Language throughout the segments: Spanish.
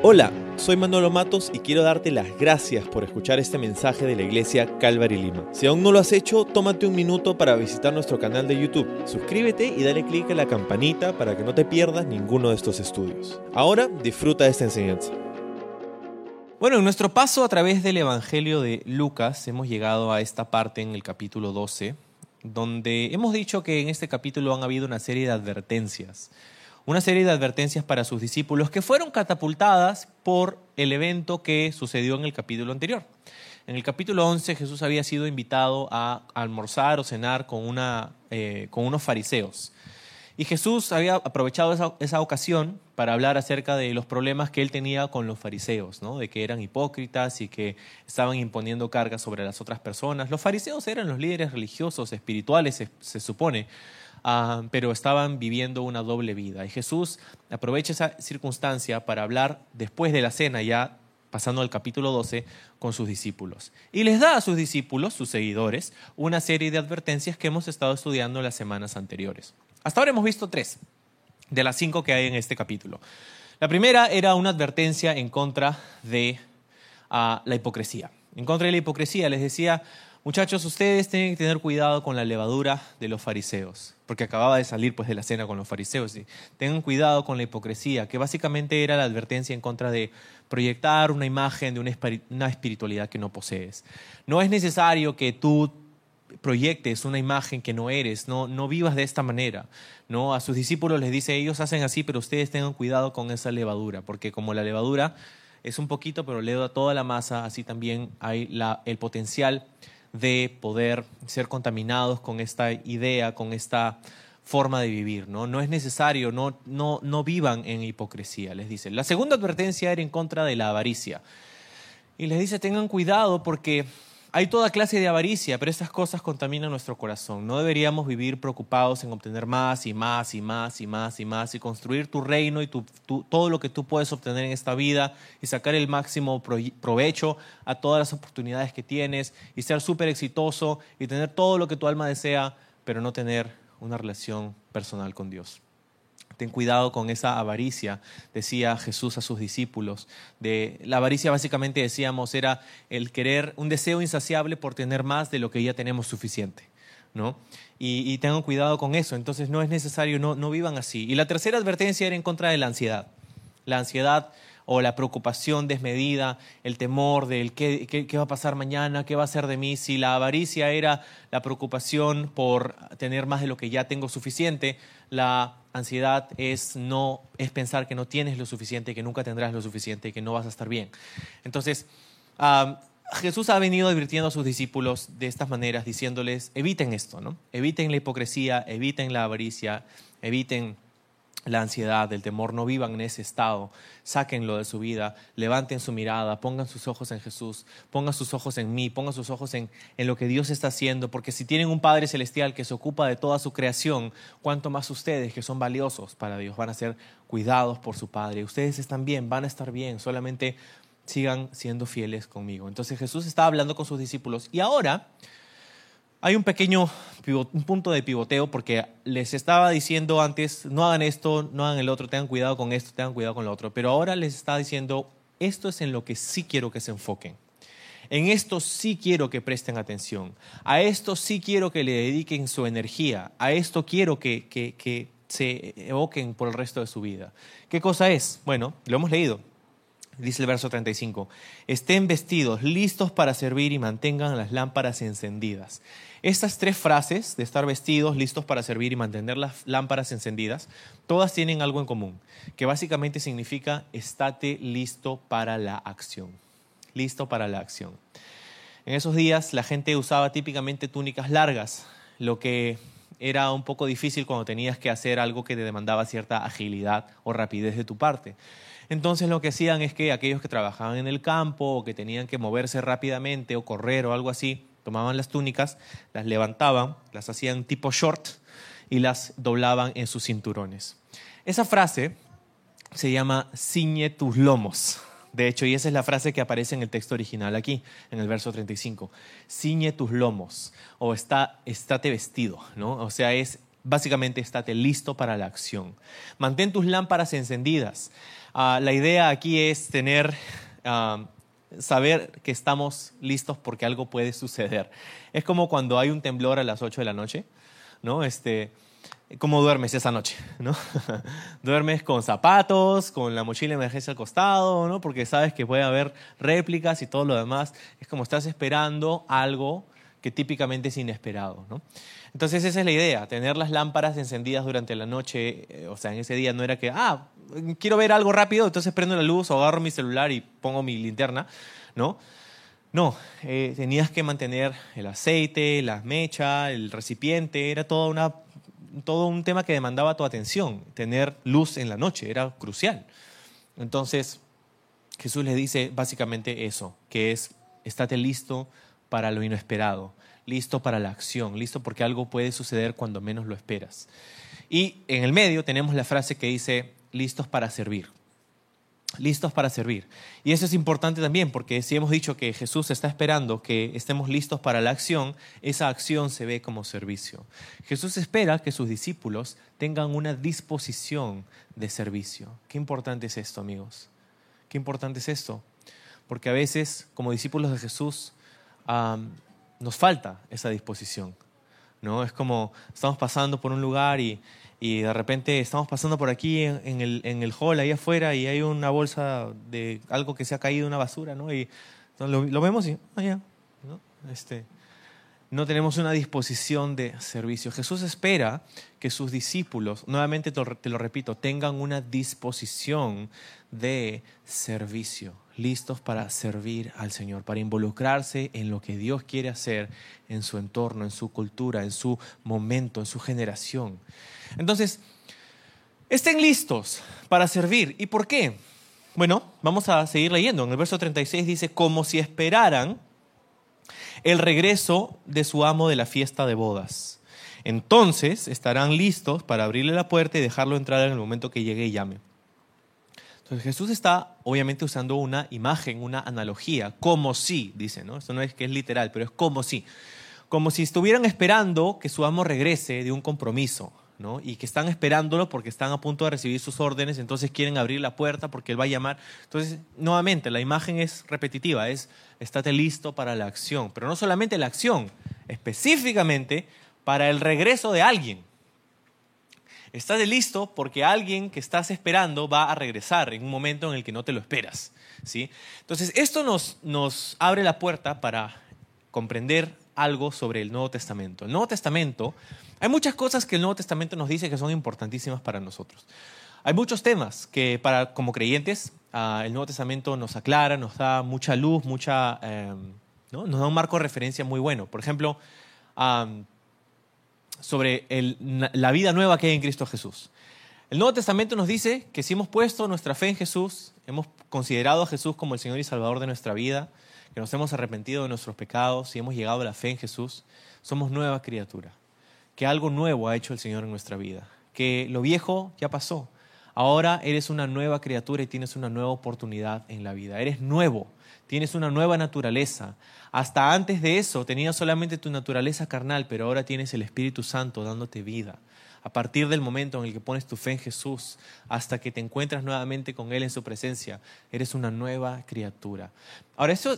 Hola, soy Manolo Matos y quiero darte las gracias por escuchar este mensaje de la iglesia Calvary Lima. Si aún no lo has hecho, tómate un minuto para visitar nuestro canal de YouTube. Suscríbete y dale clic a la campanita para que no te pierdas ninguno de estos estudios. Ahora disfruta de esta enseñanza. Bueno, en nuestro paso a través del Evangelio de Lucas hemos llegado a esta parte en el capítulo 12, donde hemos dicho que en este capítulo han habido una serie de advertencias una serie de advertencias para sus discípulos que fueron catapultadas por el evento que sucedió en el capítulo anterior. En el capítulo 11 Jesús había sido invitado a almorzar o cenar con, una, eh, con unos fariseos. Y Jesús había aprovechado esa, esa, ocasión para hablar acerca de los problemas que él tenía con los fariseos, ¿no? de que eran hipócritas y que estaban imponiendo cargas sobre las otras personas. Los fariseos eran los líderes religiosos, espirituales, se, se supone, Ah, pero estaban viviendo una doble vida. Y Jesús aprovecha esa circunstancia para hablar después de la cena, ya pasando al capítulo 12, con sus discípulos. Y les da a sus discípulos, sus seguidores, una serie de advertencias que hemos estado estudiando en las semanas anteriores. Hasta ahora hemos visto tres de las cinco que hay en este capítulo. La primera era una advertencia en contra de ah, la hipocresía. En contra de la hipocresía les decía, Muchachos, ustedes tienen que tener cuidado con la levadura de los fariseos, porque acababa de salir pues de la cena con los fariseos. Tengan cuidado con la hipocresía, que básicamente era la advertencia en contra de proyectar una imagen de una espiritualidad que no posees. No es necesario que tú proyectes una imagen que no eres, no, no vivas de esta manera. ¿no? A sus discípulos les dice, ellos hacen así, pero ustedes tengan cuidado con esa levadura, porque como la levadura es un poquito, pero le da toda la masa, así también hay el potencial de poder ser contaminados con esta idea, con esta forma de vivir, ¿no? No es necesario, no, no, no vivan en hipocresía, les dice. La segunda advertencia era en contra de la avaricia. Y les dice, tengan cuidado porque hay toda clase de avaricia, pero estas cosas contaminan nuestro corazón. No deberíamos vivir preocupados en obtener más y más y más y más y más y construir tu reino y todo lo que tú puedes obtener en esta vida y sacar el máximo provecho a todas las oportunidades que tienes y ser súper exitoso y tener todo lo que tu alma desea, pero no tener una relación personal con Dios. Ten cuidado con esa avaricia, decía Jesús a sus discípulos. De, la avaricia básicamente decíamos era el querer, un deseo insaciable por tener más de lo que ya tenemos suficiente. ¿no? Y, tengan cuidado con eso. Entonces no es necesario, no, no vivan así. Y la tercera advertencia era en contra de la ansiedad. La ansiedad o la preocupación desmedida, el temor del qué, qué, va a pasar mañana, qué va a ser de mí. Si la avaricia era la preocupación por tener más de lo que ya tengo suficiente, la ansiedad es no es pensar que no tienes lo suficiente, que nunca tendrás lo suficiente, que no vas a estar bien. Entonces, Jesús ha venido advirtiendo a sus discípulos de estas maneras, diciéndoles, eviten esto, ¿no? Eviten la hipocresía, eviten la avaricia, eviten la ansiedad, el temor, no vivan en ese estado, sáquenlo de su vida, levanten su mirada, pongan sus ojos en Jesús, pongan sus ojos en mí, pongan sus ojos en, en, lo que Dios está haciendo, porque si tienen un Padre Celestial que se ocupa de toda su creación, cuanto más ustedes que son valiosos para Dios van a ser cuidados por su Padre. Ustedes están bien, van a estar bien, solamente sigan siendo fieles conmigo. Entonces Jesús está hablando con sus discípulos y ahora hay un pequeño un punto de pivoteo porque les estaba diciendo antes, no hagan esto, no hagan el otro, tengan cuidado con esto, tengan cuidado con lo otro, pero ahora les está diciendo, esto es en lo que sí quiero que se enfoquen. En esto sí quiero que presten atención. A esto sí quiero que le dediquen su energía. A esto quiero que, que, que se evoquen por el resto de su vida. ¿Qué cosa es? Bueno, lo hemos leído dice el verso 35, estén vestidos, listos para servir y mantengan las lámparas encendidas. Estas tres frases de estar vestidos, listos para servir y mantener las lámparas encendidas, todas tienen algo en común, que básicamente significa estate listo para la acción. Listo para la acción. En esos días la gente usaba típicamente túnicas largas, lo que era un poco difícil cuando tenías que hacer algo que te demandaba cierta agilidad o rapidez de tu parte. Entonces lo que hacían es que aquellos que trabajaban en el campo o que tenían que moverse rápidamente o correr o algo así, tomaban las túnicas, las levantaban, las hacían tipo short y las doblaban en sus cinturones. Esa frase se llama ciñe tus lomos. De hecho, y esa es la frase que aparece en el texto original aquí, en el verso 35. Ciñe tus lomos o está, estate vestido, ¿no? O sea, es Básicamente, estate listo para la acción. Mantén tus lámparas encendidas. Ah, la idea aquí es tener, ah, saber que estamos listos porque algo puede suceder. Es como cuando hay un temblor a las 8 de la noche, ¿no? Este, ¿Cómo duermes esa noche? ¿no? duermes con zapatos, con la mochila de emergencia al costado, ¿no? porque sabes que puede haber réplicas y todo lo demás. Es como estás esperando algo que típicamente es inesperado. ¿no? Entonces esa es la idea, tener las lámparas encendidas durante la noche, eh, o sea, en ese día no era que, ah, quiero ver algo rápido, entonces prendo la luz o agarro mi celular y pongo mi linterna, ¿no? No, eh, tenías que mantener el aceite, la mecha, el recipiente, era toda una, todo un tema que demandaba tu atención. Tener luz en la noche era crucial. Entonces, Jesús le dice básicamente eso, que es, estate listo para lo inesperado, listo para la acción, listo porque algo puede suceder cuando menos lo esperas. Y en el medio tenemos la frase que dice, listos para servir. Listos para servir. Y eso es importante también porque si hemos dicho que Jesús está esperando que estemos listos para la acción, esa acción se ve como servicio. Jesús espera que sus discípulos tengan una disposición de servicio. Qué importante es esto, amigos. Qué importante es esto. Porque a veces, como discípulos de Jesús, nos falta esa disposición. ¿no? Es como estamos pasando por un lugar y, y de repente estamos pasando por aquí en, el, en, el, hall, ahí afuera, y hay una bolsa de algo que se ha caído, una basura, ¿no? Y lo, vemos y, ya, ¿no? Este, no tenemos una disposición de servicio. Jesús espera que sus discípulos, nuevamente te lo repito, tengan una disposición de servicio, listos para servir al Señor, para involucrarse en lo que Dios quiere hacer en su entorno, en su cultura, en su momento, en su generación. Entonces, estén listos para servir. ¿Y por qué? Bueno, vamos a seguir leyendo. En el verso 36 dice, como si esperaran el regreso de su amo de la fiesta de bodas. Entonces estarán listos para abrirle la puerta y dejarlo entrar en el momento que llegue y llame. Entonces Jesús está obviamente usando una imagen, una analogía, como si, dice, ¿no? Esto no es que es literal, pero es como si. Como si estuvieran esperando que su amo regrese de un compromiso, ¿no? Y que están esperándolo porque están a punto de recibir sus órdenes, entonces quieren abrir la puerta porque él va a llamar. Entonces, nuevamente, la imagen es repetitiva, es estate listo para la acción, pero no solamente la acción, específicamente para el regreso de alguien. Estate listo porque alguien que estás esperando va a regresar en un momento en el que no te lo esperas. ¿sí? Entonces, esto nos, abre la puerta para comprender algo sobre el Nuevo Testamento. El Nuevo Testamento, hay muchas cosas que el Nuevo Testamento nos dice que son importantísimas para nosotros. Hay muchos temas que para, como creyentes ah, el Nuevo Testamento nos aclara, nos da mucha luz, mucha, em, ¿no? nos da un marco de referencia muy bueno. Por ejemplo, sobre la vida nueva que hay en Cristo Jesús. El Nuevo Testamento nos dice que si hemos puesto nuestra fe en Jesús, hemos considerado a Jesús como el Señor y Salvador de nuestra vida, que nos hemos arrepentido de nuestros pecados y hemos llegado a la fe en Jesús, somos nueva criatura. Que algo nuevo ha hecho el Señor en nuestra vida. Que lo viejo ya pasó. Ahora eres una nueva criatura y tienes una nueva oportunidad en la vida. Eres nuevo, tienes una nueva naturaleza. Hasta antes de eso tenías solamente tu naturaleza carnal, pero ahora tienes el Espíritu Santo dándote vida a partir del momento en el que pones tu fe en Jesús hasta que te encuentras nuevamente con Él en su presencia, eres una nueva criatura. Ahora, eso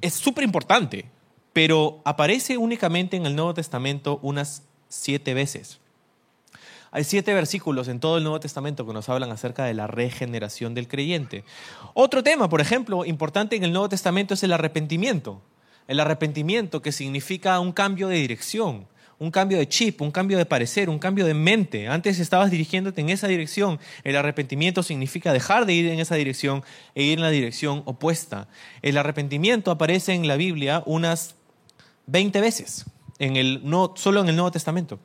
es súper importante, pero aparece únicamente en el Nuevo Testamento unas siete veces. Hay siete versículos en todo el Nuevo Testamento que nos hablan acerca de la regeneración del creyente. Otro tema, por ejemplo, importante en el Nuevo Testamento es el arrepentimiento. El arrepentimiento que significa un cambio de dirección un cambio de chip, un cambio de parecer, un cambio de mente. Antes estabas dirigiéndote en esa dirección. El arrepentimiento significa dejar de ir en esa dirección e ir en la dirección opuesta. El arrepentimiento aparece en la Biblia unas 20 veces, en el, no, solo en el Nuevo Testamento.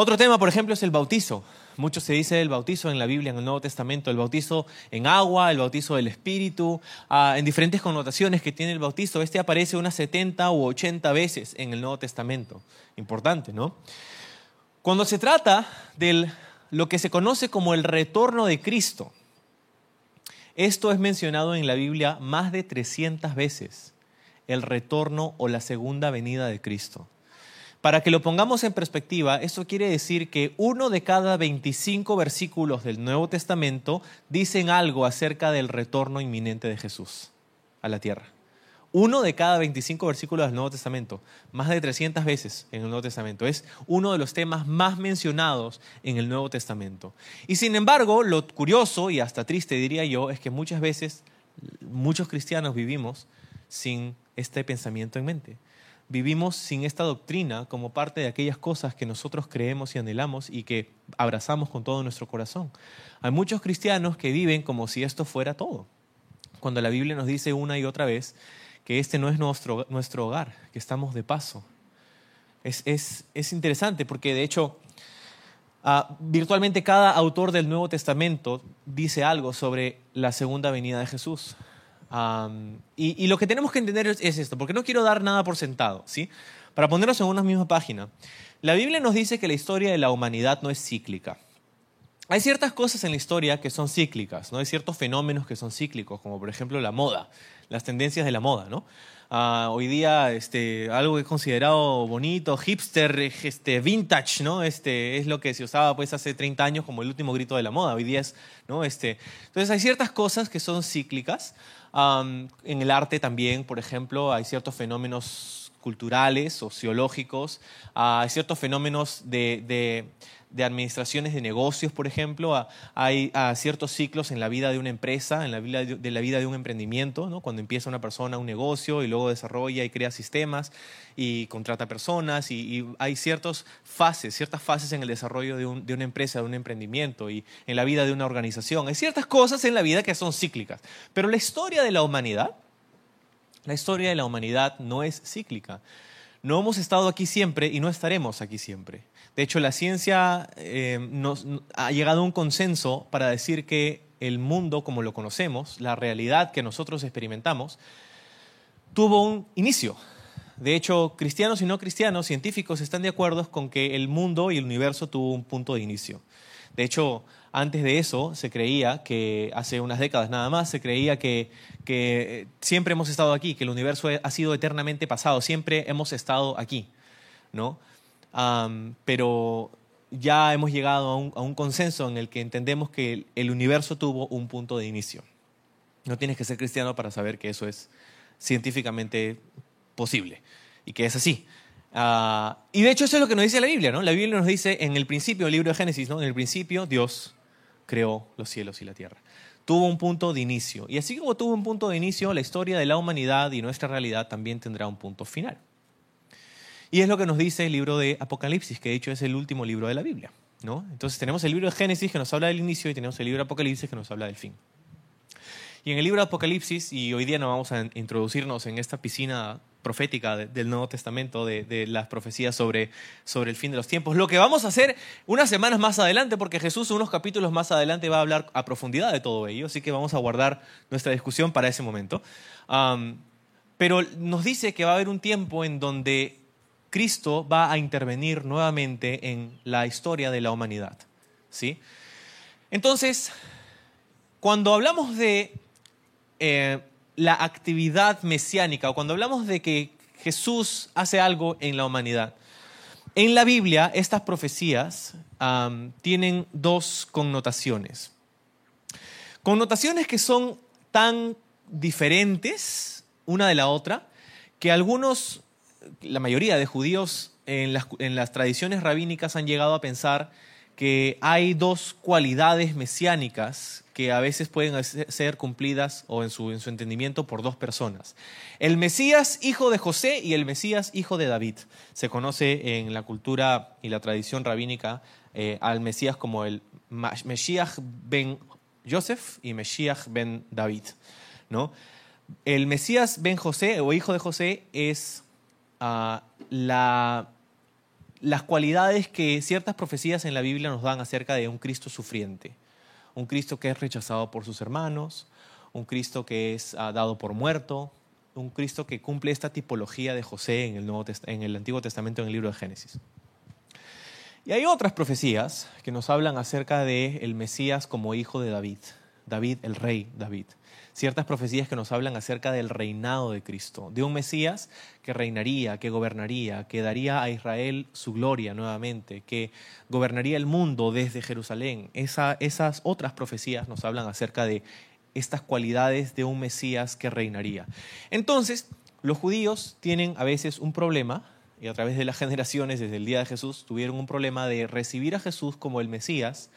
Otro tema, por ejemplo, es el bautizo. Mucho se dice del bautizo en la Biblia, en el Nuevo Testamento, el bautizo en agua, el bautizo del Espíritu, ah, en diferentes connotaciones que tiene el bautizo. Este aparece unas 70 u 80 veces en el Nuevo Testamento. Importante, ¿no? Cuando se trata de lo que se conoce como el retorno de Cristo, esto es mencionado en la Biblia más de 300 veces, el retorno o la segunda venida de Cristo. Para que lo pongamos en perspectiva, esto quiere decir que uno de cada 25 versículos del Nuevo Testamento dicen algo acerca del retorno inminente de Jesús a la tierra. Uno de cada 25 versículos del Nuevo Testamento, más de 300 veces en el Nuevo Testamento. Es uno de los temas más mencionados en el Nuevo Testamento. Y sin embargo, lo curioso y hasta triste diría yo es que muchas veces muchos cristianos vivimos sin este pensamiento en mente vivimos sin esta doctrina como parte de aquellas cosas que nosotros creemos y anhelamos y que abrazamos con todo nuestro corazón. Hay muchos cristianos que viven como si esto fuera todo, cuando la Biblia nos dice una y otra vez que este no es nuestro, nuestro hogar, que estamos de paso. Es, es, interesante porque de hecho ah, virtualmente cada autor del Nuevo Testamento dice algo sobre la segunda venida de Jesús y, lo que tenemos que entender es, esto, porque no quiero dar nada por sentado, ¿sí? Para ponernos en una misma página. La Biblia nos dice que la historia de la humanidad no es cíclica. Hay ciertas cosas en la historia que son cíclicas, ¿no? Hay ciertos fenómenos que son cíclicos, como por ejemplo la moda, las tendencias de la moda, ¿no? Ah, hoy día este, algo que es considerado bonito, hipster, este, vintage, ¿no? Este, es lo que se usaba pues hace 30 años como el último grito de la moda, hoy día es, ¿no? Este, entonces hay ciertas cosas que son cíclicas, en el arte también, por ejemplo, hay ciertos fenómenos culturales, sociológicos, hay ciertos fenómenos de de administraciones de negocios, por ejemplo, hay ciertos ciclos en la vida de una empresa, en la vida de, la vida de un emprendimiento, cuando empieza una persona un negocio y luego desarrolla y crea sistemas y contrata personas y, hay ciertas fases, ciertas fases en el desarrollo de, de, una empresa, de un emprendimiento y en la vida de una organización. Hay ciertas cosas en la vida que son cíclicas, pero la historia de la humanidad, la historia de la humanidad no es cíclica. No hemos estado aquí siempre y no estaremos aquí siempre. De hecho, la ciencia eh, nos, ha llegado a un consenso para decir que el mundo como lo conocemos, la realidad que nosotros experimentamos, tuvo un inicio. De hecho, cristianos y no cristianos, científicos, están de acuerdo con que el mundo y el universo tuvo un punto de inicio. De hecho, antes de eso se creía que, hace unas décadas nada más, se creía que, que siempre hemos estado aquí, que el universo ha sido eternamente pasado, siempre hemos estado aquí. ¿no? pero ya hemos llegado a un, consenso en el que entendemos que el, universo tuvo un punto de inicio. No tienes que ser cristiano para saber que eso es científicamente posible y que es así. Ah, y de hecho eso es lo que nos dice la Biblia, ¿no? La Biblia nos dice en el principio, el libro de Génesis, ¿no? En el principio Dios creó los cielos y la tierra. Tuvo un punto de inicio. Y así como tuvo un punto de inicio, la historia de la humanidad y nuestra realidad también tendrá un punto final. Y es lo que nos dice el libro de Apocalipsis, que de hecho es el último libro de la Biblia. ¿no? Entonces tenemos el libro de Génesis que nos habla del inicio y tenemos el libro de Apocalipsis que nos habla del fin. Y en el libro de Apocalipsis, y hoy día nos vamos a introducirnos en esta piscina profética del Nuevo Testamento, de, las profecías sobre, sobre el fin de los tiempos. Lo que vamos a hacer unas semanas más adelante, porque Jesús unos capítulos más adelante va a hablar a profundidad de todo ello, así que vamos a guardar nuestra discusión para ese momento. pero nos dice que va a haber un tiempo en donde Cristo va a intervenir nuevamente en la historia de la humanidad. ¿sí? Entonces, cuando hablamos de eh, la actividad mesiánica o cuando hablamos de que Jesús hace algo en la humanidad, en la Biblia estas profecías tienen dos connotaciones. Connotaciones que son tan diferentes una de la otra que algunos la mayoría de judíos en las, tradiciones rabínicas han llegado a pensar que hay dos cualidades mesiánicas que a veces pueden ser cumplidas o en su, entendimiento por dos personas. El Mesías hijo de José y el Mesías hijo de David. Se conoce en la cultura y la tradición rabínica eh, al Mesías como el Mesías ben Joseph y Mesías ben David. ¿no? El Mesías ben José o hijo de José es las cualidades que ciertas profecías en la Biblia nos dan acerca de un Cristo sufriente, un Cristo que es rechazado por sus hermanos, un Cristo que es ah, dado por muerto, un Cristo que cumple esta tipología de José en el, en el Antiguo Testamento, en el libro de Génesis. Y hay otras profecías que nos hablan acerca de el Mesías como hijo de David, David, el rey David. Ciertas profecías que nos hablan acerca del reinado de Cristo, de un Mesías que reinaría, que gobernaría, que daría a Israel su gloria nuevamente, que gobernaría el mundo desde Jerusalén. esas otras profecías nos hablan acerca de estas cualidades de un Mesías que reinaría. Entonces, los judíos tienen a veces un problema, y a través de las generaciones, desde el día de Jesús, tuvieron un problema de recibir a Jesús como el Mesías,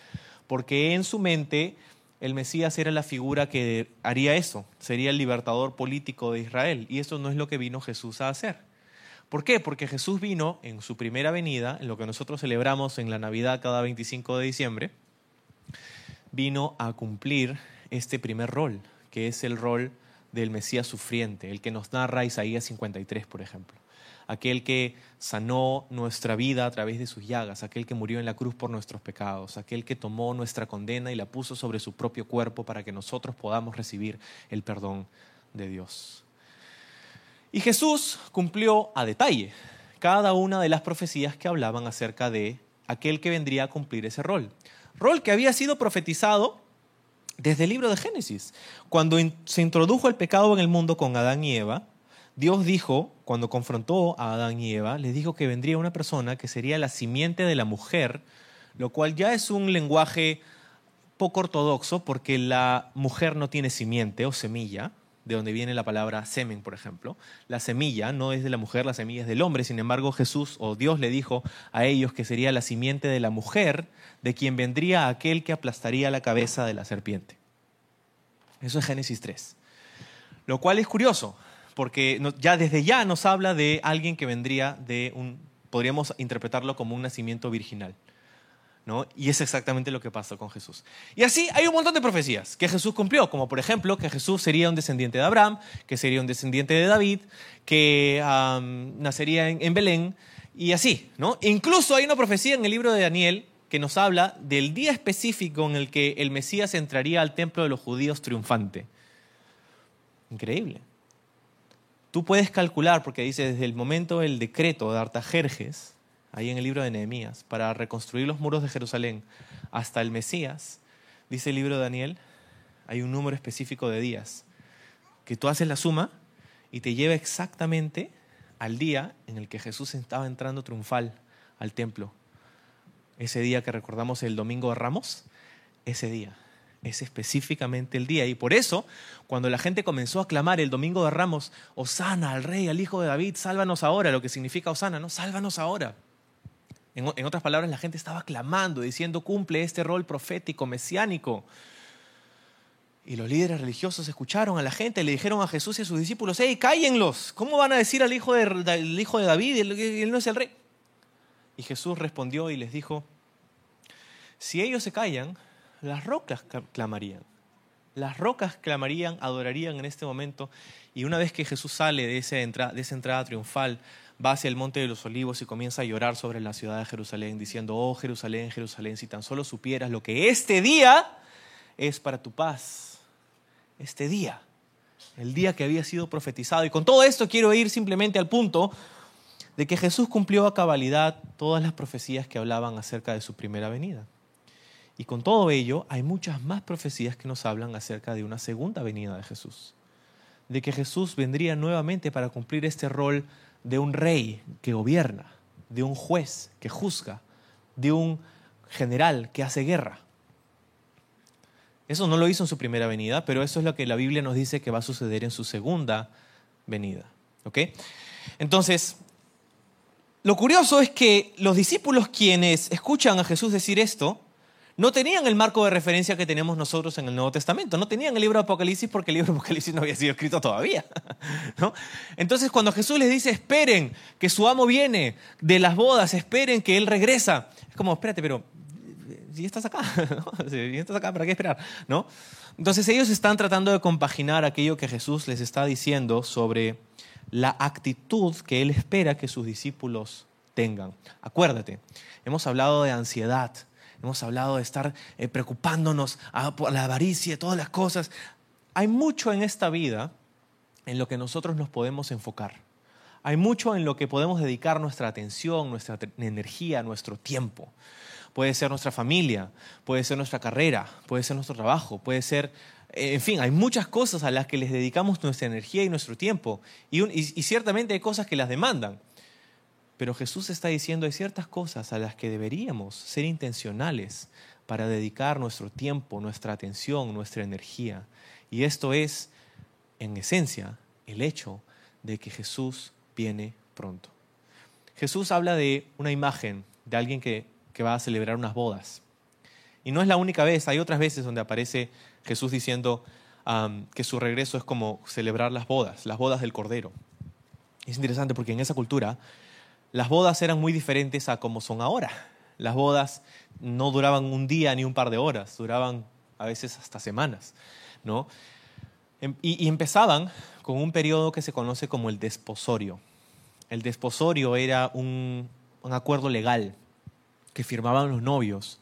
porque en su mente el Mesías era la figura que haría eso, sería el libertador político de Israel, y eso no es lo que vino Jesús a hacer. ¿Por qué? Porque Jesús vino en su primera venida, en lo que nosotros celebramos en la Navidad cada 25 de diciembre, vino a cumplir este primer rol, que es el rol del Mesías sufriente, el que nos narra Isaías 53, por ejemplo. Aquel que sanó nuestra vida a través de sus llagas, aquel que murió en la cruz por nuestros pecados, aquel que tomó nuestra condena y la puso sobre su propio cuerpo para que nosotros podamos recibir el perdón de Dios. Y Jesús cumplió a detalle cada una de las profecías que hablaban acerca de aquel que vendría a cumplir ese rol. Rol que había sido profetizado desde el libro de Génesis. Cuando se introdujo el pecado en el mundo con Adán y Eva, Dios dijo, cuando confrontó a Adán y Eva, les dijo que vendría una persona que sería la simiente de la mujer, lo cual ya es un lenguaje poco ortodoxo porque la mujer no tiene simiente o semilla, de donde viene la palabra semen, por ejemplo. La semilla no es de la mujer, la semilla es del hombre. Sin embargo, Jesús o Dios le dijo a ellos que sería la simiente de la mujer, de quien vendría aquel que aplastaría la cabeza de la serpiente. Eso es Génesis 3. Lo cual es curioso, porque ya desde ya nos habla de alguien que vendría de un, podríamos interpretarlo como un nacimiento virginal. Y es exactamente lo que pasó con Jesús. Y así hay un montón de profecías que Jesús cumplió, como por ejemplo que Jesús sería un descendiente de Abraham, que sería un descendiente de David, que nacería en, Belén, y así. ¿no? Incluso hay una profecía en el libro de Daniel que nos habla del día específico en el que el Mesías entraría al templo de los judíos triunfante. Increíble. Tú puedes calcular, porque dice desde el momento del decreto de Artajerjes, ahí en el libro de Nehemías, para reconstruir los muros de Jerusalén hasta el Mesías, dice el libro de Daniel, hay un número específico de días, que tú haces la suma y te lleva exactamente al día en el que Jesús estaba entrando triunfal al templo. Ese día que recordamos el domingo de Ramos, ese día es específicamente el día. Y por eso, cuando la gente comenzó a clamar el domingo de Ramos, Osana al rey, al hijo de David, sálvanos ahora, lo que significa Osana, ¿no? Sálvanos ahora. En, otras palabras, la gente estaba clamando, diciendo, cumple este rol profético, mesiánico. Y los líderes religiosos escucharon a la gente, y le dijeron a Jesús y a sus discípulos, hey, cállenlos, ¿cómo van a decir al hijo de, hijo de David, él, él no es el rey? Y Jesús respondió y les dijo, si ellos se callan, las rocas clamarían. Las rocas clamarían, adorarían en este momento. Y una vez que Jesús sale de, esa entrada triunfal, va hacia el Monte de los Olivos y comienza a llorar sobre la ciudad de Jerusalén, diciendo, oh Jerusalén, Jerusalén, si tan solo supieras lo que este día es para tu paz. Este día, el día que había sido profetizado. Y con todo esto quiero ir simplemente al punto de que Jesús cumplió a cabalidad todas las profecías que hablaban acerca de su primera venida. Y con todo ello, hay muchas más profecías que nos hablan acerca de una segunda venida de Jesús. De que Jesús vendría nuevamente para cumplir este rol de un rey que gobierna, de un juez que juzga, de un general que hace guerra. Eso no lo hizo en su primera venida, pero eso es lo que la Biblia nos dice que va a suceder en su segunda venida. ¿Ok? Entonces, lo curioso es que los discípulos quienes escuchan a Jesús decir esto, no tenían el marco de referencia que tenemos nosotros en el Nuevo Testamento. No tenían el libro de Apocalipsis porque el libro de Apocalipsis no había sido escrito todavía. Entonces, cuando Jesús les dice, esperen que su amo viene de las bodas, esperen que él regresa, es como, espérate, pero si estás acá, si estás acá, ¿para qué esperar? ¿No? Entonces, ellos están tratando de compaginar aquello que Jesús les está diciendo sobre la actitud que él espera que sus discípulos tengan. Acuérdate, hemos hablado de ansiedad hemos hablado de estar eh, preocupándonos por la avaricia, todas las cosas. Hay mucho en esta vida en lo que nosotros nos podemos enfocar. Hay mucho en lo que podemos dedicar nuestra atención, nuestra energía, nuestro tiempo. puede ser nuestra familia, puede ser nuestra carrera, puede ser nuestro trabajo, puede ser, en fin, hay muchas cosas a las que les dedicamos nuestra energía y nuestro tiempo. Y ciertamente hay cosas que las demandan. Pero Jesús está diciendo, hay ciertas cosas a las que deberíamos ser intencionales para dedicar nuestro tiempo, nuestra atención, nuestra energía. Y esto es, en esencia, el hecho de que Jesús viene pronto. Jesús habla de una imagen de alguien que, va a celebrar unas bodas. Y no es la única vez, hay otras veces donde aparece Jesús diciendo que su regreso es como celebrar las bodas, las bodas del Cordero. Es interesante porque en esa cultura las bodas eran muy diferentes a como son ahora. Las bodas no duraban un día ni un par de horas, duraban a veces hasta semanas, ¿no? Em, y, empezaban con un periodo que se conoce como el desposorio. El desposorio era un, acuerdo legal que firmaban los novios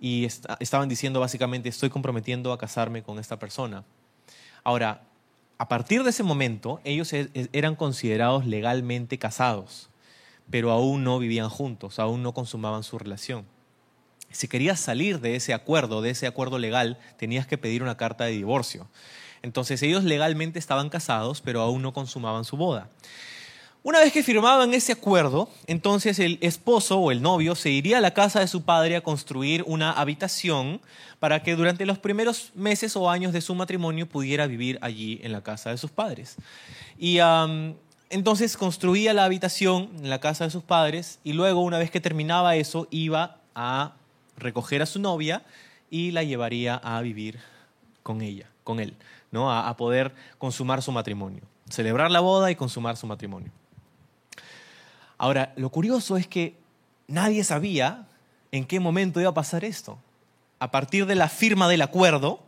y estaban diciendo básicamente estoy comprometiendo a casarme con esta persona. Ahora, a partir de ese momento, ellos e, e, eran considerados legalmente casados, pero aún no vivían juntos, aún no consumaban su relación. Si querías salir de ese acuerdo, de ese acuerdo legal, tenías que pedir una carta de divorcio. Entonces ellos legalmente estaban casados, pero aún no consumaban su boda. Una vez que firmaban ese acuerdo, entonces el esposo o el novio se iría a la casa de su padre a construir una habitación para que durante los primeros meses o años de su matrimonio pudiera vivir allí en la casa de sus padres. Y entonces construía la habitación en la casa de sus padres y luego, una vez que terminaba eso, iba a recoger a su novia y la llevaría a vivir con ella, con él, ¿no? a poder consumar su matrimonio, celebrar la boda y consumar su matrimonio. Ahora, lo curioso es que nadie sabía en qué momento iba a pasar esto. A partir de la firma del acuerdo,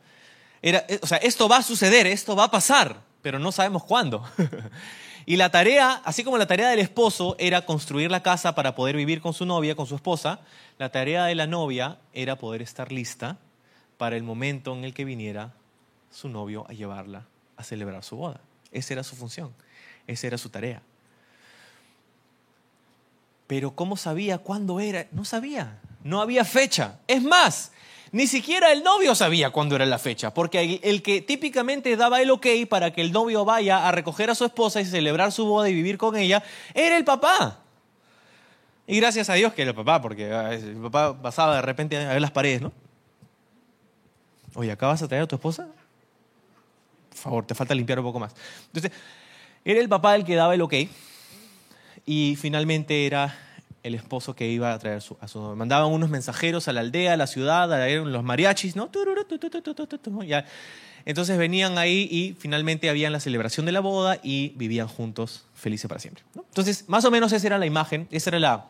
era, eh, o sea, esto va a suceder, esto va a pasar, pero no sabemos cuándo. y la tarea, así como la tarea del esposo era construir la casa para poder vivir con su novia, con su esposa, la tarea de la novia era poder estar lista para el momento en el que viniera su novio a llevarla a celebrar su boda. Esa era su función, esa era su tarea. Pero ¿cómo sabía cuándo era? No sabía, no había fecha. Es más, ni siquiera el novio sabía cuándo era la fecha, porque el que típicamente daba el ok para que el novio vaya a recoger a su esposa y celebrar su boda y vivir con ella, era el papá. Y gracias a Dios que era el papá, porque ah, el papá pasaba de repente a ver las paredes, ¿no? Oye, ¿acá vas a traer a tu esposa? Por favor, te falta limpiar un poco más. Entonces, era el papá el que daba el ok y finalmente era el esposo que iba a traer a su, Mandaban unos mensajeros a la aldea, a la ciudad, a los mariachis, ¿no? Entonces venían ahí y finalmente habían la celebración de la boda y vivían juntos felices para siempre. Entonces, más o menos esa era la imagen, esa era la,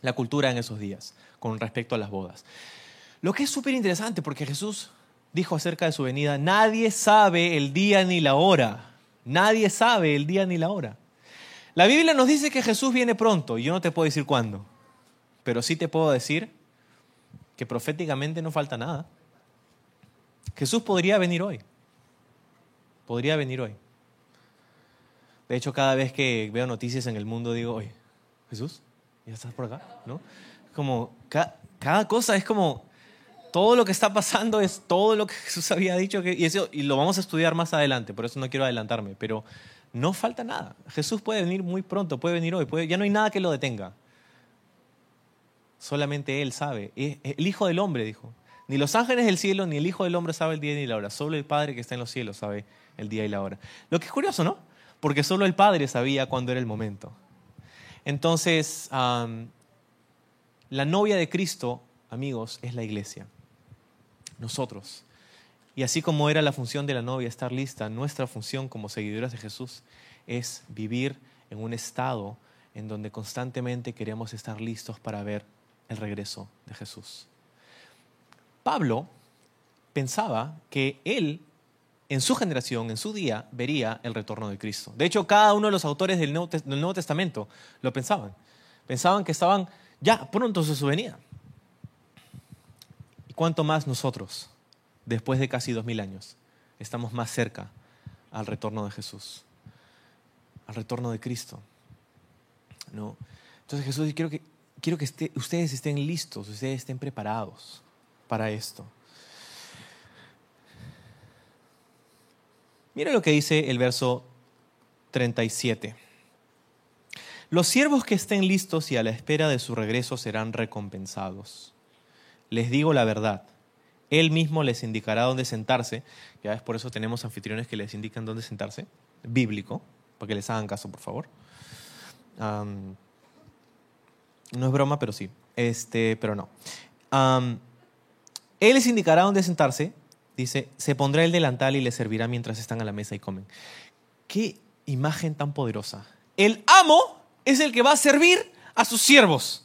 la cultura en esos días con respecto a las bodas. Lo que es súper interesante porque Jesús dijo acerca de su venida, nadie sabe el día ni la hora. Nadie sabe el día ni la hora. La Biblia nos dice que Jesús viene pronto, y yo no te puedo decir cuándo, pero sí te puedo decir que proféticamente no falta nada. Jesús podría venir hoy. Podría venir hoy. De hecho, cada vez que veo noticias en el mundo digo, oye, Jesús, ¿ya estás por acá? ¿No? Como cada, cosa es como todo lo que está pasando es todo lo que Jesús había dicho que, y, eso, y lo vamos a estudiar más adelante, por eso no quiero adelantarme, pero no falta nada. Jesús puede venir muy pronto, puede venir hoy, ya no hay nada que lo detenga. Solamente Él sabe. El Hijo del Hombre dijo. Ni los ángeles del cielo, ni el Hijo del Hombre sabe el día ni la hora. Solo el Padre que está en los cielos sabe el día y la hora. Lo que es curioso, ¿no? Porque solo el Padre sabía cuándo era el momento. Entonces, la novia de Cristo, amigos, es la iglesia. Nosotros. Y así como era la función de la novia estar lista, nuestra función como seguidoras de Jesús es vivir en un estado en donde constantemente queremos estar listos para ver el regreso de Jesús. Pablo pensaba que él, en su generación, en su día, vería el retorno de Cristo. De hecho, cada uno de los autores del Nuevo, Testamento lo pensaban. Pensaban que estaban ya pronto su venida. ¿Y cuánto más nosotros? Después de casi dos mil años, estamos más cerca al retorno de Jesús, al retorno de Cristo. ¿no? Entonces Jesús, quiero que quiero que ustedes estén listos, ustedes estén preparados para esto. Mira lo que dice el verso 37. Los siervos que estén listos y a la espera de su regreso serán recompensados. Les digo la verdad, él mismo les indicará dónde sentarse. Ya es por eso tenemos anfitriones que les indican dónde sentarse. Bíblico, para que les hagan caso, por favor. no es broma, pero sí. Este, pero no. él les indicará dónde sentarse. Dice, se pondrá el delantal y les servirá mientras están a la mesa y comen. Qué imagen tan poderosa. El amo es el que va a servir a sus siervos.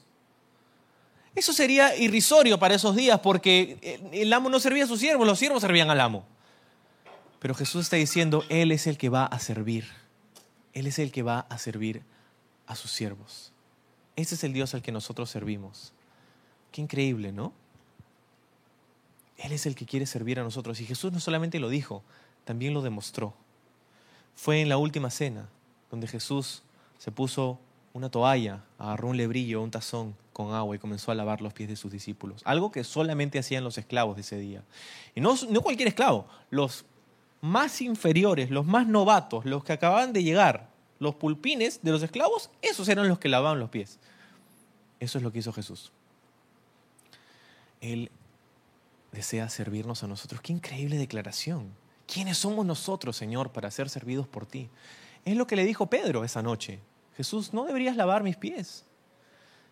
Eso sería irrisorio para esos días porque el amo no servía a sus siervos, los siervos servían al amo. Pero Jesús está diciendo, Él es el que va a servir. Él es el que va a servir a sus siervos. Ese es el Dios al que nosotros servimos. Qué increíble, ¿no? Él es el que quiere servir a nosotros. Y Jesús no solamente lo dijo, también lo demostró. Fue en la última cena donde Jesús se puso una toalla, agarró un lebrillo, un tazón con agua y comenzó a lavar los pies de sus discípulos. Algo que solamente hacían los esclavos de ese día. Y no, cualquier esclavo, los más inferiores, los más novatos, los que acababan de llegar, los pulpines de los esclavos, esos eran los que lavaban los pies. Eso es lo que hizo Jesús. Él desea servirnos a nosotros. Qué increíble declaración. ¿Quiénes somos nosotros, Señor, para ser servidos por ti? Es lo que le dijo Pedro esa noche. Jesús, no deberías lavar mis pies.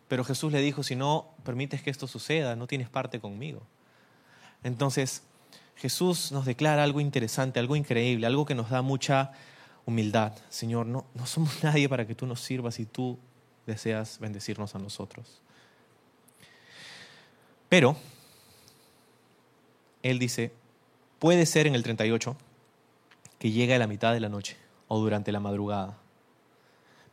Pero Jesús le dijo, si no permites que esto suceda, no tienes parte conmigo. Entonces, Jesús nos declara algo interesante, algo increíble, algo que nos da mucha humildad. Señor, no, no somos nadie para que tú nos sirvas y tú deseas bendecirnos a nosotros. Pero, Él dice, puede ser en el 38 que llegue a la mitad de la noche o durante la madrugada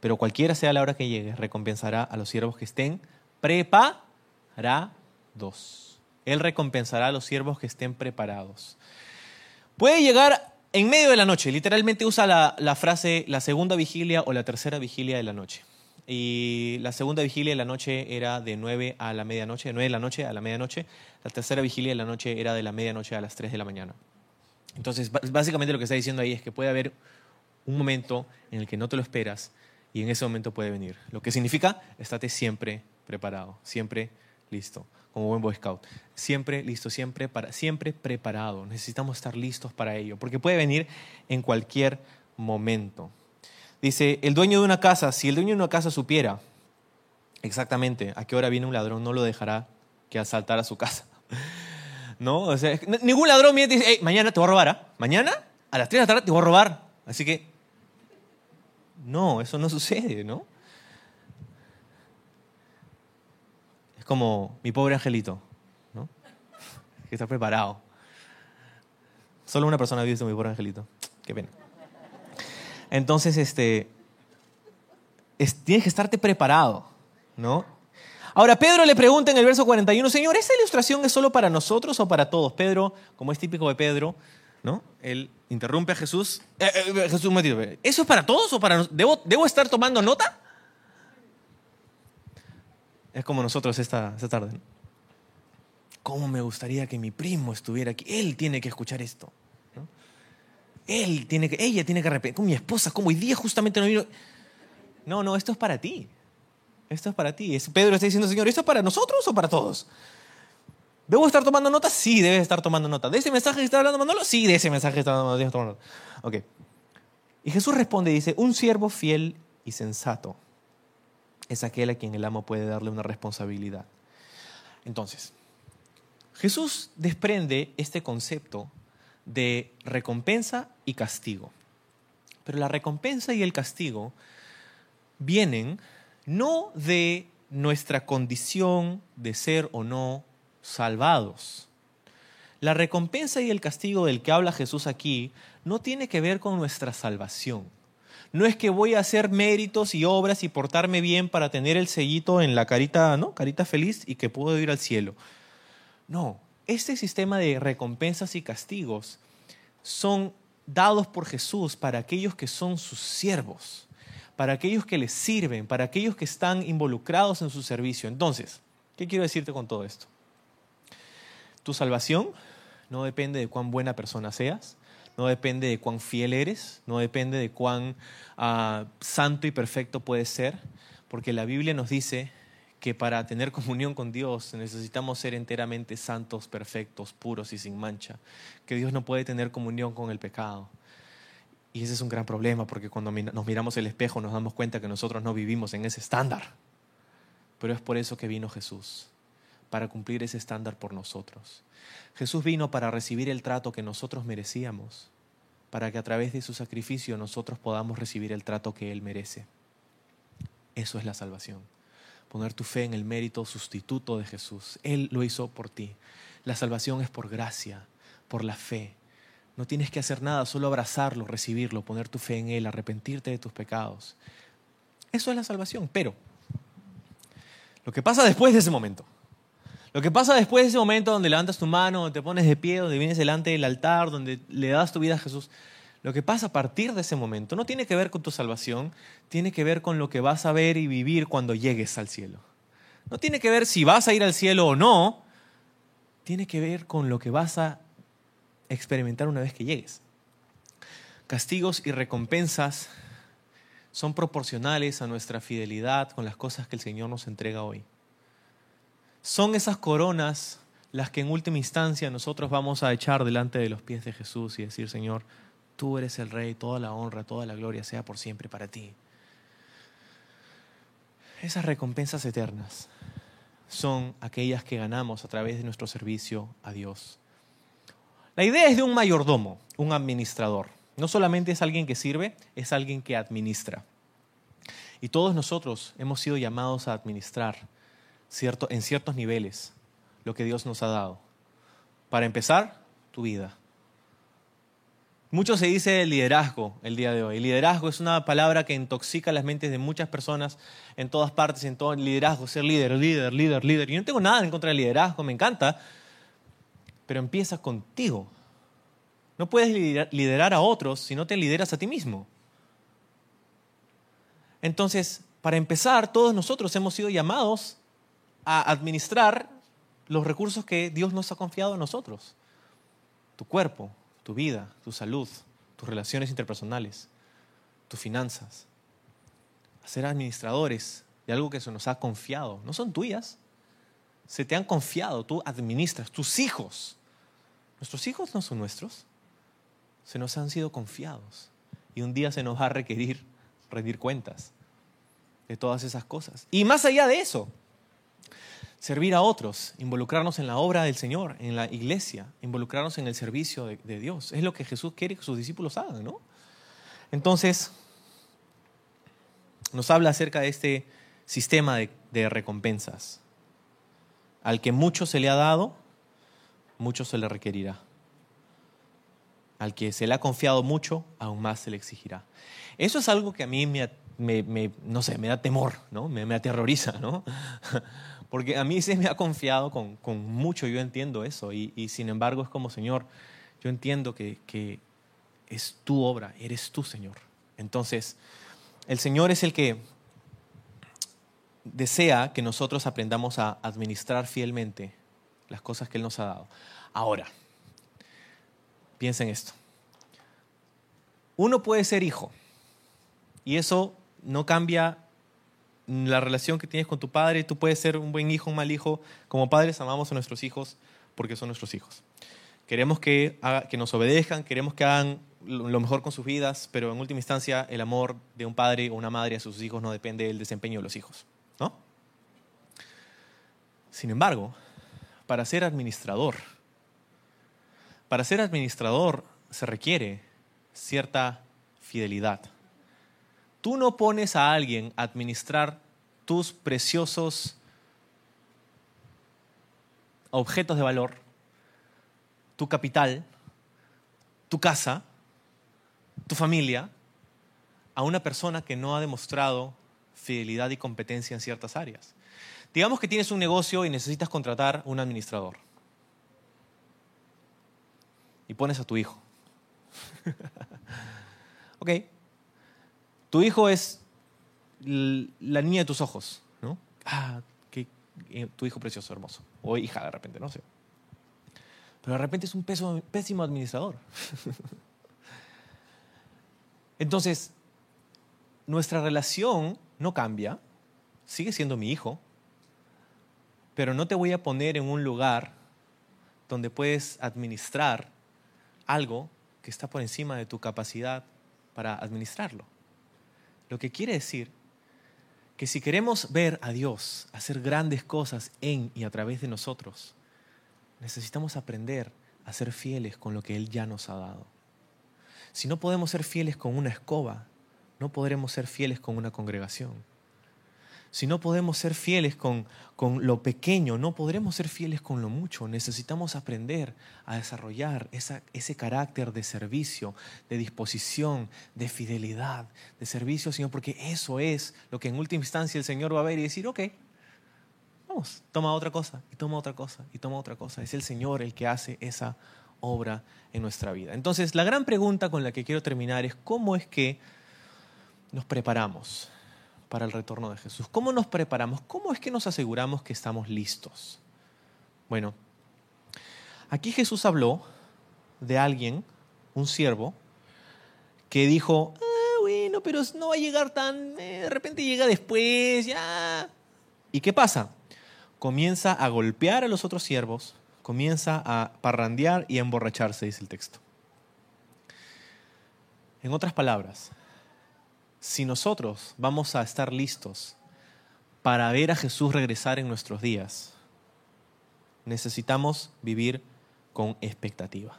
pero cualquiera sea la hora que llegue, recompensará a los siervos que estén preparados. Él recompensará a los siervos que estén preparados. Puede llegar en medio de la noche, literalmente usa la, frase la segunda vigilia o la tercera vigilia de la noche. Y la segunda vigilia de la noche era de 9 a la medianoche, de 9 de la noche a la medianoche. La tercera vigilia de la noche era de la medianoche a las 3 de la mañana. Entonces, básicamente lo que está diciendo ahí es que puede haber un momento en el que no te lo esperas y en ese momento puede venir. Lo que significa, estate siempre preparado, siempre listo, como buen Boy Scout. Siempre listo, siempre, para, siempre preparado. Necesitamos estar listos para ello, porque puede venir en cualquier momento. Dice, el dueño de una casa, si el dueño de una casa supiera exactamente a qué hora viene un ladrón, no lo dejará que asaltar a su casa. ¿No? O ningún ladrón viene y dice, mañana te voy a robar, ¿ah? Mañana a las 3 de la tarde te voy a robar. Así que no, eso no sucede, ¿no? Es como mi pobre angelito, ¿no? Que está preparado. Solo una persona ha visto mi pobre angelito. Qué pena. Entonces, este, tienes que estarte preparado, ¿no? Ahora, Pedro le pregunta en el verso 41, Señor, ¿esta ilustración es solo para nosotros o para todos? Pedro, como es típico de Pedro, ¿no? Él interrumpe a Jesús. Eh, eh, Jesús me dice, ¿eso es para todos o para nosotros? ¿Debo, estar tomando nota? Es como nosotros esta, tarde. ¿Cómo me gustaría que mi primo estuviera aquí? Él tiene que escuchar esto. Él tiene que, ella tiene que repetir. Con mi esposa, como hoy día justamente no vino. No, no, esto es para ti. Esto es para ti. Pedro está diciendo, Señor, ¿esto es para nosotros o para todos? ¿Debo estar tomando notas? Sí, debes estar tomando nota. ¿De ese mensaje que está hablando Manolo? Sí, de ese mensaje que está hablando Manolo. Ok. Y Jesús responde y dice, un siervo fiel y sensato es aquel a quien el amo puede darle una responsabilidad. Entonces, Jesús desprende este concepto de recompensa y castigo. Pero la recompensa y el castigo vienen no de nuestra condición de ser o no salvados. La recompensa y el castigo del que habla Jesús aquí no tiene que ver con nuestra salvación. No es que voy a hacer méritos y obras y portarme bien para tener el sellito en la carita, ¿no? Carita feliz y que puedo ir al cielo. No, este sistema de recompensas y castigos son dados por Jesús para aquellos que son sus siervos, para aquellos que les sirven, para aquellos que están involucrados en su servicio. Entonces, ¿qué quiero decirte con todo esto? Tu salvación no depende de cuán buena persona seas, no depende de cuán fiel eres, no depende de cuán ah, santo y perfecto puedes ser, porque la Biblia nos dice que para tener comunión con Dios necesitamos ser enteramente santos, perfectos, puros y sin mancha, que Dios no puede tener comunión con el pecado. Y ese es un gran problema porque cuando nos miramos el espejo nos damos cuenta que nosotros no vivimos en ese estándar. Pero es por eso que vino Jesús, para cumplir ese estándar por nosotros. Jesús vino para recibir el trato que nosotros merecíamos, para que a través de su sacrificio nosotros podamos recibir el trato que Él merece. Eso es la salvación. Poner tu fe en el mérito sustituto de Jesús. Él lo hizo por ti. La salvación es por gracia, por la fe. No tienes que hacer nada, solo abrazarlo, recibirlo, poner tu fe en Él, arrepentirte de tus pecados. Eso es la salvación. Pero lo que pasa después de ese momento, lo que pasa después de ese momento donde levantas tu mano, donde te pones de pie, donde vienes delante del altar, donde le das tu vida a Jesús, lo que pasa a partir de ese momento no tiene que ver con tu salvación, tiene que ver con lo que vas a ver y vivir cuando llegues al cielo. No tiene que ver si vas a ir al cielo o no, tiene que ver con lo que vas a experimentar una vez que llegues. Castigos y recompensas son proporcionales a nuestra fidelidad con las cosas que el Señor nos entrega hoy. Son esas coronas las que en última instancia nosotros vamos a echar delante de los pies de Jesús y decir, Señor, tú eres el Rey, toda la honra, toda la gloria sea por siempre para ti. Esas recompensas eternas son aquellas que ganamos a través de nuestro servicio a Dios. La idea es de un mayordomo, un administrador. No solamente es alguien que sirve, es alguien que administra. Y todos nosotros hemos sido llamados a administrar en ciertos niveles lo que Dios nos ha dado. Para empezar, tu vida. Mucho se dice liderazgo el día de hoy. Liderazgo es una palabra que intoxica las mentes de muchas personas en todas partes, en todo liderazgo, ser líder, líder, líder, líder. Y no tengo nada en contra del liderazgo, me encanta, pero empieza contigo. No puedes liderar a otros si no te lideras a ti mismo. Entonces, para empezar, todos nosotros hemos sido llamados a administrar los recursos que Dios nos ha confiado a nosotros. Tu cuerpo, tu vida, tu salud, tus relaciones interpersonales, tus finanzas. A ser administradores de algo que se nos ha confiado. No son tuyas. Se te han confiado, tú administras. Tus hijos. Nuestros hijos no son nuestros. Se nos han sido confiados. Y un día se nos va a requerir rendir cuentas de todas esas cosas. Y más allá de eso, servir a otros, involucrarnos en la obra del Señor, en la iglesia, involucrarnos en el servicio de, Dios. Es lo que Jesús quiere que sus discípulos hagan, ¿no? Entonces, nos habla acerca de este sistema de, recompensas. Al que mucho se le ha dado, mucho se le requerirá. Al que se le ha confiado mucho, aún más se le exigirá. Eso es algo que a mí me, no sé, me da temor, ¿no? me, me aterroriza, ¿no? Porque a mí se me ha confiado con, mucho, yo entiendo eso. Y, sin embargo es como, Señor, yo entiendo que, que es tu obra, eres tú, Señor. Entonces, el Señor es el que desea que nosotros aprendamos a administrar fielmente las cosas que Él nos ha dado. Ahora, piensen esto. Uno puede ser hijo y eso no cambia la relación que tienes con tu padre, tú puedes ser un buen hijo, un mal hijo. Como padres amamos a nuestros hijos porque son nuestros hijos. Queremos que, que nos obedezcan, queremos que hagan lo mejor con sus vidas, pero en última instancia el amor de un padre o una madre a sus hijos no depende del desempeño de los hijos. ¿no? Sin embargo, para ser administrador, para ser administrador se requiere cierta fidelidad. Tú no pones a alguien a administrar tus preciosos objetos de valor, tu capital, tu casa, tu familia, a una persona que no ha demostrado fidelidad y competencia en ciertas áreas. Digamos que tienes un negocio y necesitas contratar un administrador. Y pones a tu hijo. ok, tu hijo es la niña de tus ojos, ¿no? Ah, que, eh, tu hijo precioso, hermoso. O hija de repente, no sé. Pero de repente es un pésimo administrador. Entonces, nuestra relación no cambia, sigue siendo mi hijo, pero no te voy a poner en un lugar donde puedes administrar algo que está por encima de tu capacidad para administrarlo. Lo que quiere decir que si queremos ver a Dios hacer grandes cosas en y a través de nosotros, necesitamos aprender a ser fieles con lo que Él ya nos ha dado. Si no podemos ser fieles con una escoba, no podremos ser fieles con una congregación. Si no podemos ser fieles con, con lo pequeño, no podremos ser fieles con lo mucho. Necesitamos aprender a desarrollar esa, ese carácter de servicio, de disposición, de fidelidad, de servicio, Señor, porque eso es lo que en última instancia el Señor va a ver y decir, ok, vamos, toma otra cosa, y toma otra cosa, y toma otra cosa. Es el Señor el que hace esa obra en nuestra vida. Entonces, la gran pregunta con la que quiero terminar es cómo es que nos preparamos para el retorno de Jesús. ¿Cómo nos preparamos? ¿Cómo es que nos aseguramos que estamos listos? Bueno, aquí Jesús habló de alguien, un siervo, que dijo, ah, bueno, pero no va a llegar tan, eh, de repente llega después, ya. ¿Y qué pasa? Comienza a golpear a los otros siervos, comienza a parrandear y a emborracharse, dice el texto. En otras palabras, si nosotros vamos a estar listos para ver a Jesús regresar en nuestros días, necesitamos vivir con expectativa.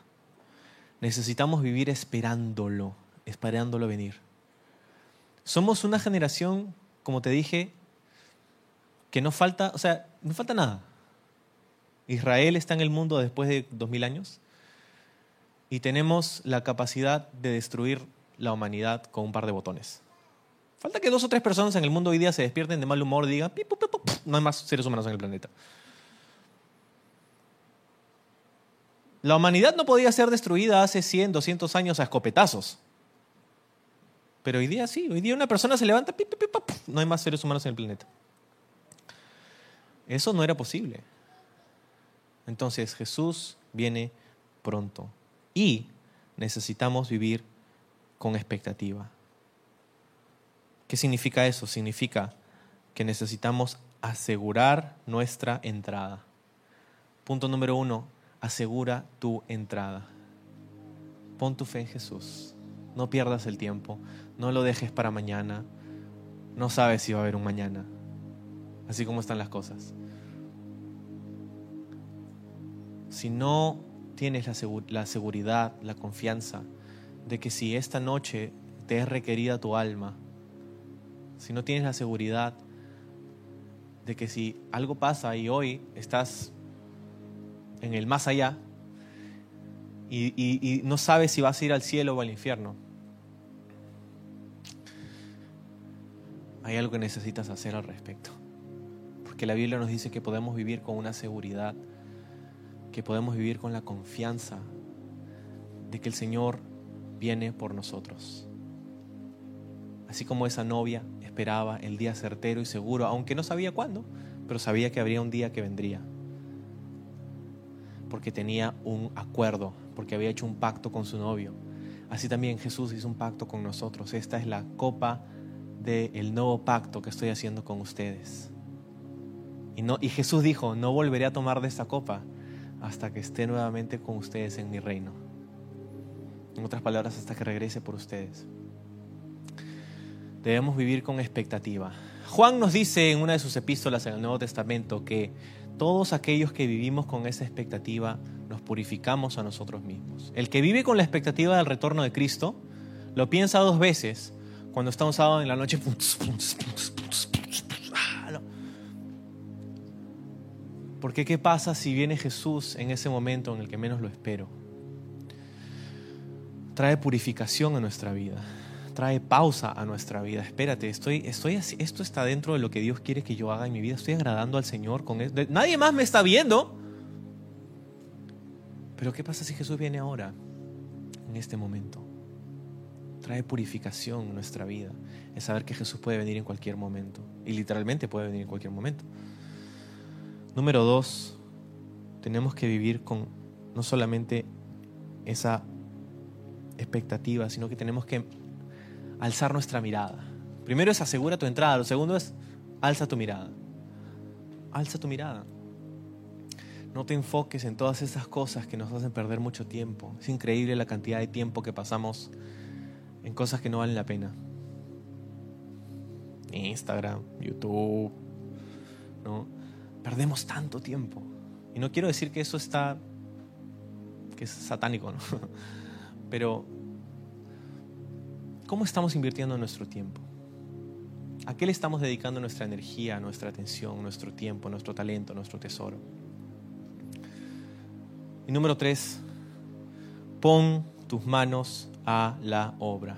Necesitamos vivir esperándolo, esperándolo venir. Somos una generación, como te dije, que no falta, o sea, no falta nada. Israel está en el mundo después de dos mil años y tenemos la capacidad de destruir la humanidad con un par de botones. Falta que dos o tres personas en el mundo hoy día se despierten de mal humor y digan, no hay más seres humanos en el planeta. La humanidad no podía ser destruida hace 100, 200 años a escopetazos. Pero hoy día sí, hoy día una persona se levanta, no hay más seres humanos en el planeta. Eso no era posible. Entonces Jesús viene pronto y necesitamos vivir con expectativa. ¿Qué significa eso? Significa que necesitamos asegurar nuestra entrada. Punto número uno, asegura tu entrada. Pon tu fe en Jesús. No pierdas el tiempo. No lo dejes para mañana. No sabes si va a haber un mañana. Así como están las cosas. Si no tienes la, seguridad, la confianza de que si esta noche te es requerida tu alma, si no tienes la seguridad de que si algo pasa y hoy estás en el más allá y, no sabes si vas a ir al cielo o al infierno, hay algo que necesitas hacer al respecto. Porque la Biblia nos dice que podemos vivir con una seguridad, que podemos vivir con la confianza de que el Señor viene por nosotros. Así como esa novia esperaba el día certero y seguro, aunque no sabía cuándo, pero sabía que habría un día que vendría. Porque tenía un acuerdo, porque había hecho un pacto con su novio. Así también Jesús hizo un pacto con nosotros. Esta es la copa del nuevo pacto que estoy haciendo con ustedes. Y, Jesús dijo, no volveré a tomar de esta copa hasta que esté nuevamente con ustedes en mi reino. En otras palabras, hasta que regrese por ustedes. Debemos vivir con expectativa. Juan nos dice en una de sus epístolas en el Nuevo Testamento que todos aquellos que vivimos con esa expectativa nos purificamos a nosotros mismos. El que vive con la expectativa del retorno de Cristo lo piensa dos veces cuando está un sábado en la noche. Porque ¿qué pasa si viene Jesús en ese momento en el que menos lo espero? Trae purificación a nuestra vida trae pausa a nuestra vida. Espérate, estoy, estoy esto está dentro de lo que Dios quiere que yo haga en mi vida. Estoy agradando al Señor con esto. Nadie más me está viendo. Pero ¿qué pasa si Jesús viene ahora, en este momento? trae purificación en nuestra vida. Es saber que Jesús puede venir en cualquier momento. Y literalmente puede venir en cualquier momento. Número dos, tenemos que vivir con no solamente esa expectativa, sino que tenemos que alzar nuestra mirada. Primero es asegura tu entrada, lo segundo es alza tu mirada. Alza tu mirada. No te enfoques en todas esas cosas que nos hacen perder mucho tiempo. Es increíble la cantidad de tiempo que pasamos en cosas que no valen la pena. Instagram, YouTube, ¿no? Perdemos tanto tiempo. Y no quiero decir que eso está, que es satánico, ¿no? Pero, ¿cómo estamos invirtiendo nuestro tiempo? ¿A qué le estamos dedicando nuestra energía, nuestra atención, nuestro tiempo, nuestro talento, nuestro tesoro? Y número tres, pon tus manos a la obra.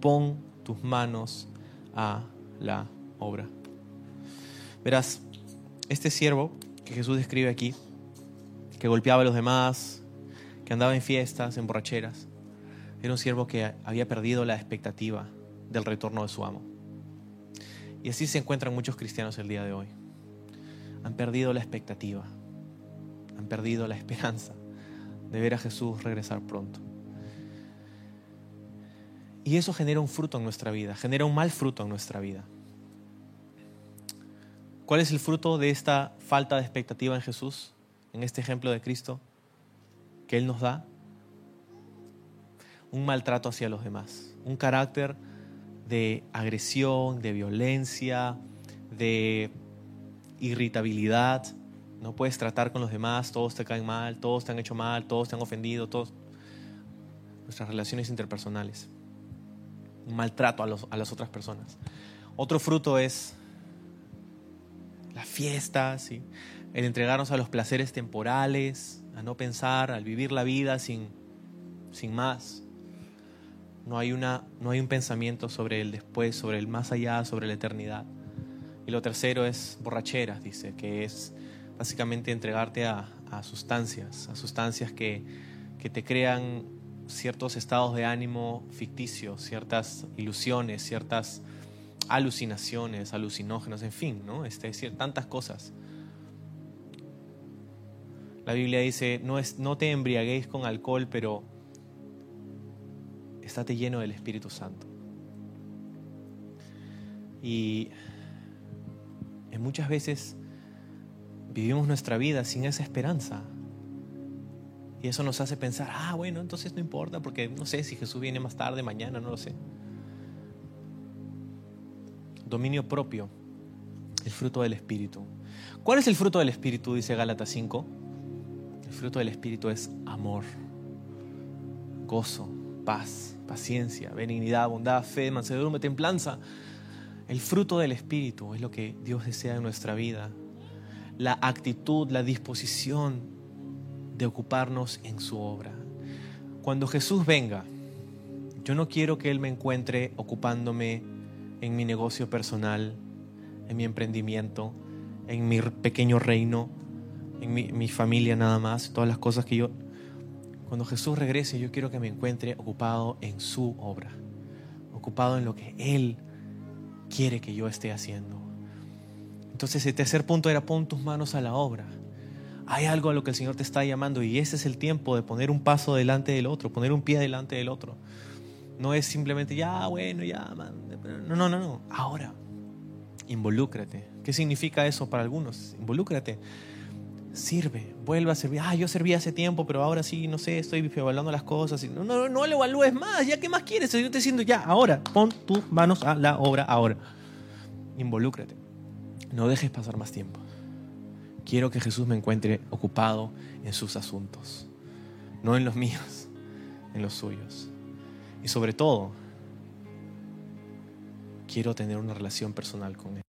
Pon tus manos a la obra. Verás, este siervo que Jesús describe aquí, que golpeaba a los demás, que andaba en fiestas, en borracheras, era un siervo que había perdido la expectativa del retorno de su amo. Y así se encuentran muchos cristianos el día de hoy. Han perdido la expectativa han perdido la esperanza de ver a Jesús regresar pronto. Y eso genera un fruto en nuestra vida, genera un mal fruto en nuestra vida. ¿Cuál es el fruto de esta falta de expectativa en Jesús, en este ejemplo de Cristo que Él nos da? Un maltrato hacia los demás, un carácter de agresión, de violencia, de irritabilidad, no puedes tratar con los demás, todos te caen mal, todos te han hecho mal, todos te han ofendido, todos. Nuestras relaciones interpersonales. Un maltrato a, a las otras personas. Otro fruto es la fiesta, ¿sí? el entregarnos a los placeres temporales, a no pensar, al vivir la vida sin, sin más. No hay, una, no hay un pensamiento sobre el después, sobre el más allá, sobre la eternidad. Y lo tercero es borracheras, dice, que es básicamente entregarte a, sustancias, a sustancias que, que, te crean ciertos estados de ánimo ficticios, ciertas ilusiones, ciertas alucinaciones, alucinógenos, en fin, ¿no? Este, decir, tantas cosas. La Biblia dice, no, es, no te embriaguéis con alcohol, pero estate lleno del Espíritu Santo. Y muchas veces vivimos nuestra vida sin esa esperanza. Y eso nos hace pensar, ah, bueno, entonces no importa, porque no sé si Jesús viene más tarde, mañana, no lo sé. Dominio propio, el fruto del Espíritu. ¿Cuál es el fruto del Espíritu? Dice Gálatas 5. El fruto del Espíritu es amor, gozo, paz, paciencia, benignidad, bondad, fe, mansedumbre, templanza. El fruto del Espíritu es lo que Dios desea en nuestra vida la actitud, la disposición de ocuparnos en su obra. Cuando Jesús venga, yo no quiero que Él me encuentre ocupándome en mi negocio personal, en mi emprendimiento, en mi pequeño reino, en mi, familia nada más, todas las cosas que yo... Cuando Jesús regrese, yo quiero que me encuentre ocupado en su obra, ocupado en lo que Él quiere que yo esté haciendo. Entonces el tercer punto era pon tus manos a la obra. Hay algo a lo que el Señor te está llamando y ese es el tiempo de poner un paso delante del otro, poner un pie delante del otro. No es simplemente, ya, bueno, ya, No, no, no, no. Ahora, involúcrate. ¿Qué significa eso para algunos? Involúcrate. Sirve, vuelve a servir. Ah, yo serví hace tiempo, pero ahora sí, no sé, estoy evaluando las cosas. No, no, no le evalúes más. ¿Ya qué más quieres? Yo te diciendo, ya, ahora, pon tus manos a la obra, ahora. Involúcrate. No dejes pasar más tiempo. Quiero que Jesús me encuentre ocupado en sus asuntos, no en los míos, en los suyos. Y sobre todo, quiero tener una relación personal con Él.